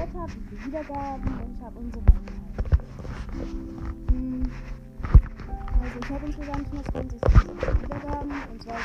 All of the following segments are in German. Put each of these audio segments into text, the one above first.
gehört habe, wie viele Wiedergaben ich habe und so weiter. Hm. Also ich habe insgesamt 120 Wiedergaben und zwei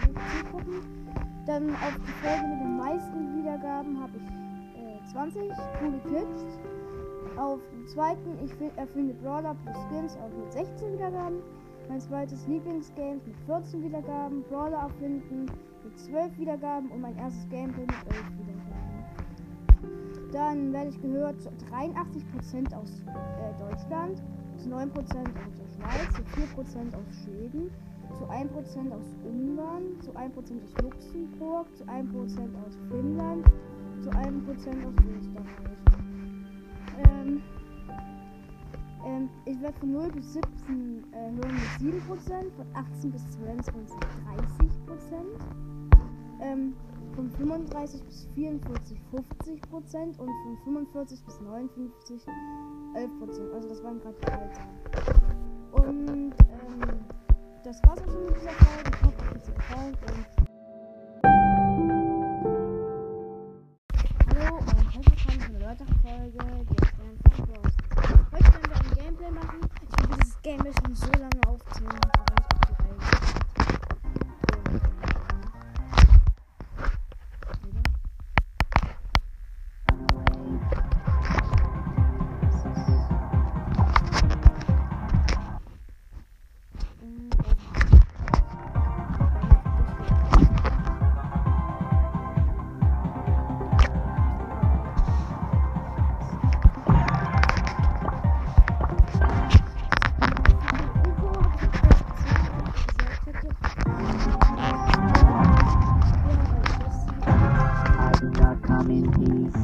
Zielgruppen. Dann auf die Folge mit den meisten Wiedergaben habe ich äh, 20 coole Clips. Auf dem zweiten, ich erfinde Brawler plus Skins auch mit 16 Wiedergaben. Mein zweites Lieblingsgame mit 14 Wiedergaben. Brawler erfinden mit 12 Wiedergaben und mein erstes Gameplay mit 11 Wiedergaben. Dann werde ich gehört zu 83% aus äh, Deutschland, zu 9% aus der Schweiz, zu 4% aus Schweden, zu 1% aus Ungarn, zu 1% aus Luxemburg, zu 1% aus Finnland, zu 1% aus Österreich. Ähm, ähm, ich werde von 0 bis 17 äh, hören mit 7%, von 18 bis 22 30% ähm, von 35 bis 44 50 Prozent und von 45 bis 59 11 Prozent. Also das waren gerade die Alter. Und ähm, das war's auch schon mit dieser Folge. Ich hoffe, euch gefallen communities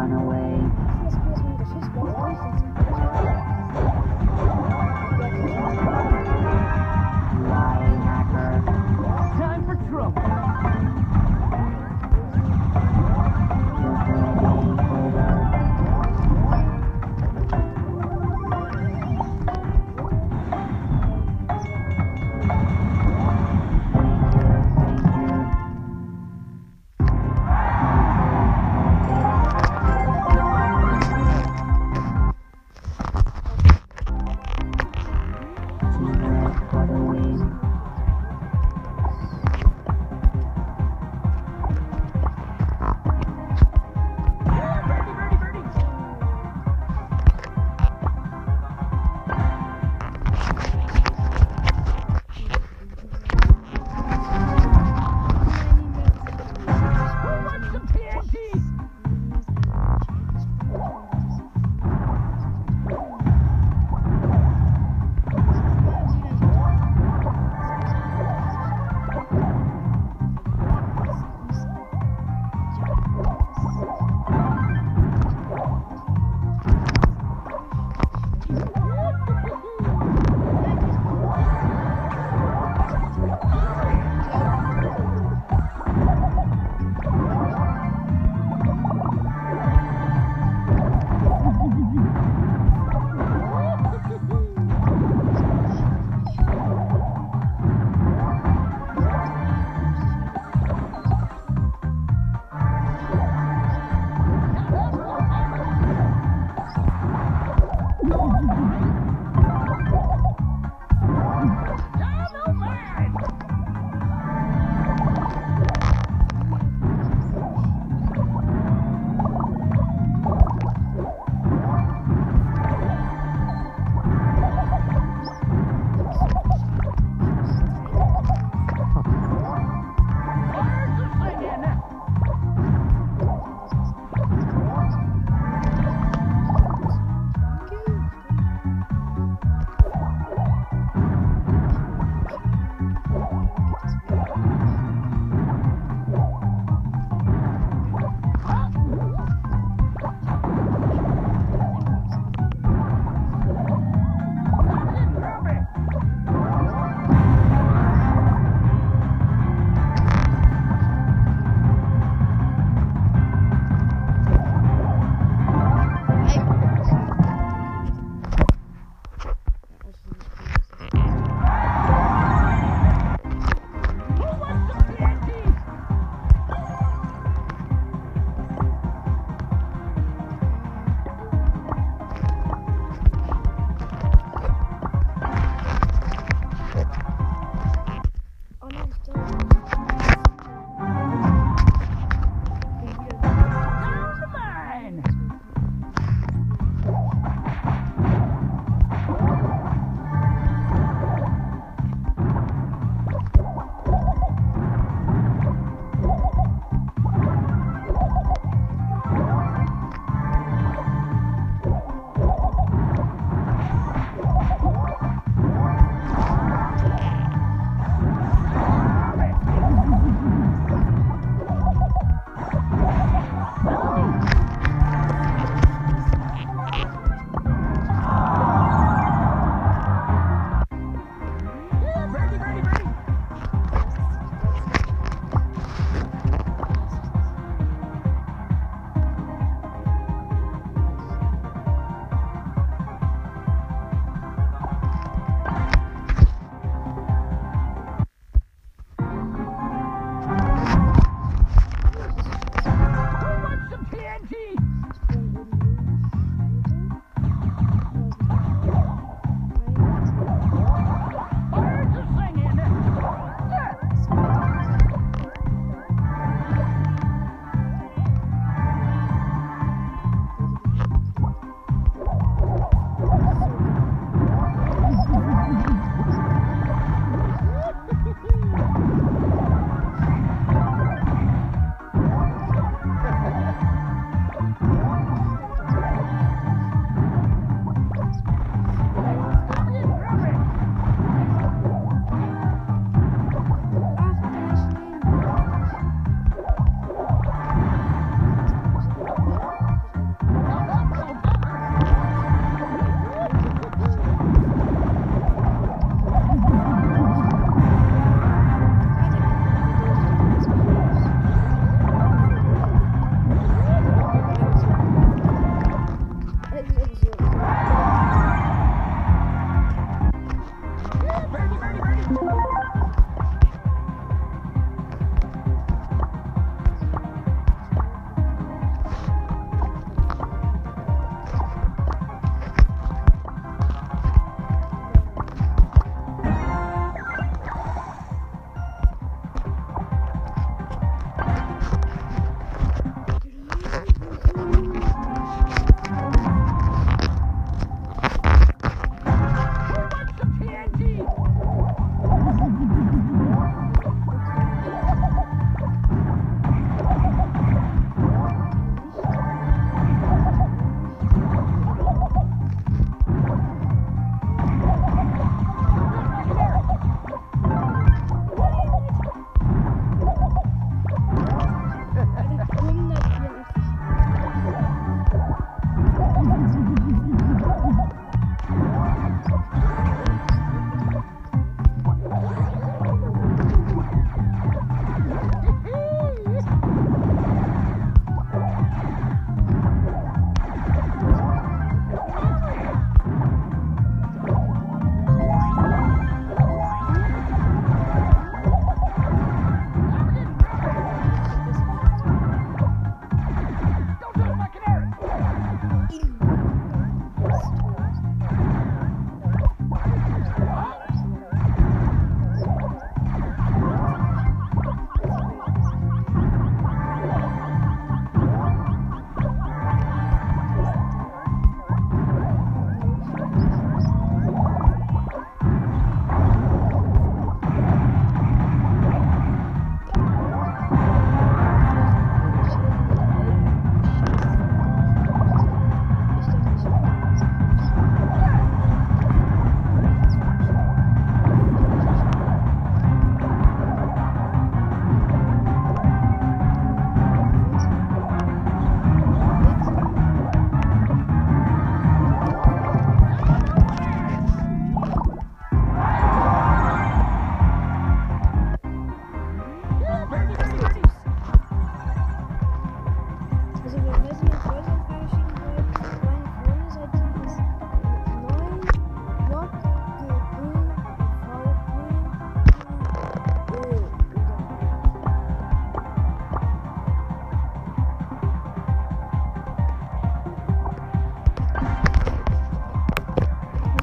run away.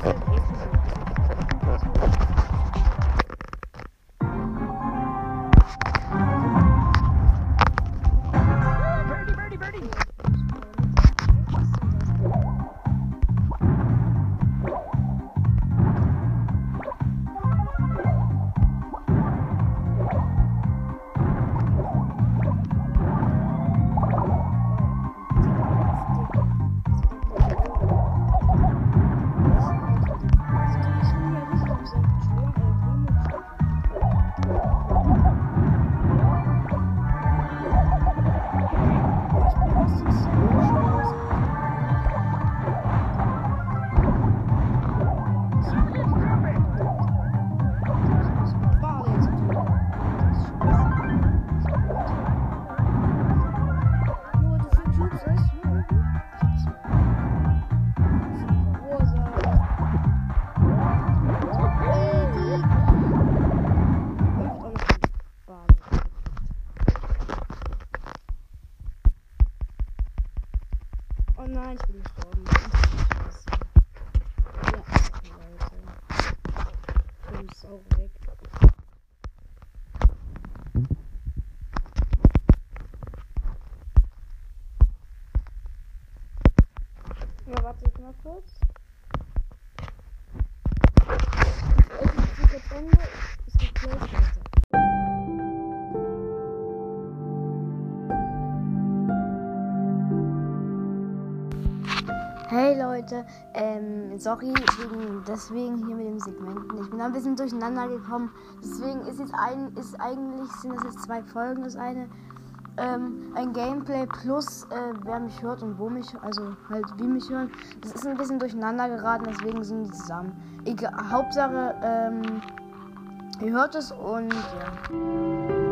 Huh. Mal kurz. Es. Hey Leute, ähm, sorry wegen deswegen hier mit den Segmenten. Ich bin ein bisschen durcheinander gekommen. Deswegen ist jetzt ein, ist eigentlich sind das jetzt zwei Folgen. Das eine ähm, ein Gameplay plus äh, wer mich hört und wo mich, also halt wie mich hören. Das ist ein bisschen durcheinander geraten, deswegen sind die zusammen. Egal, Hauptsache, ähm, ihr hört es und ja.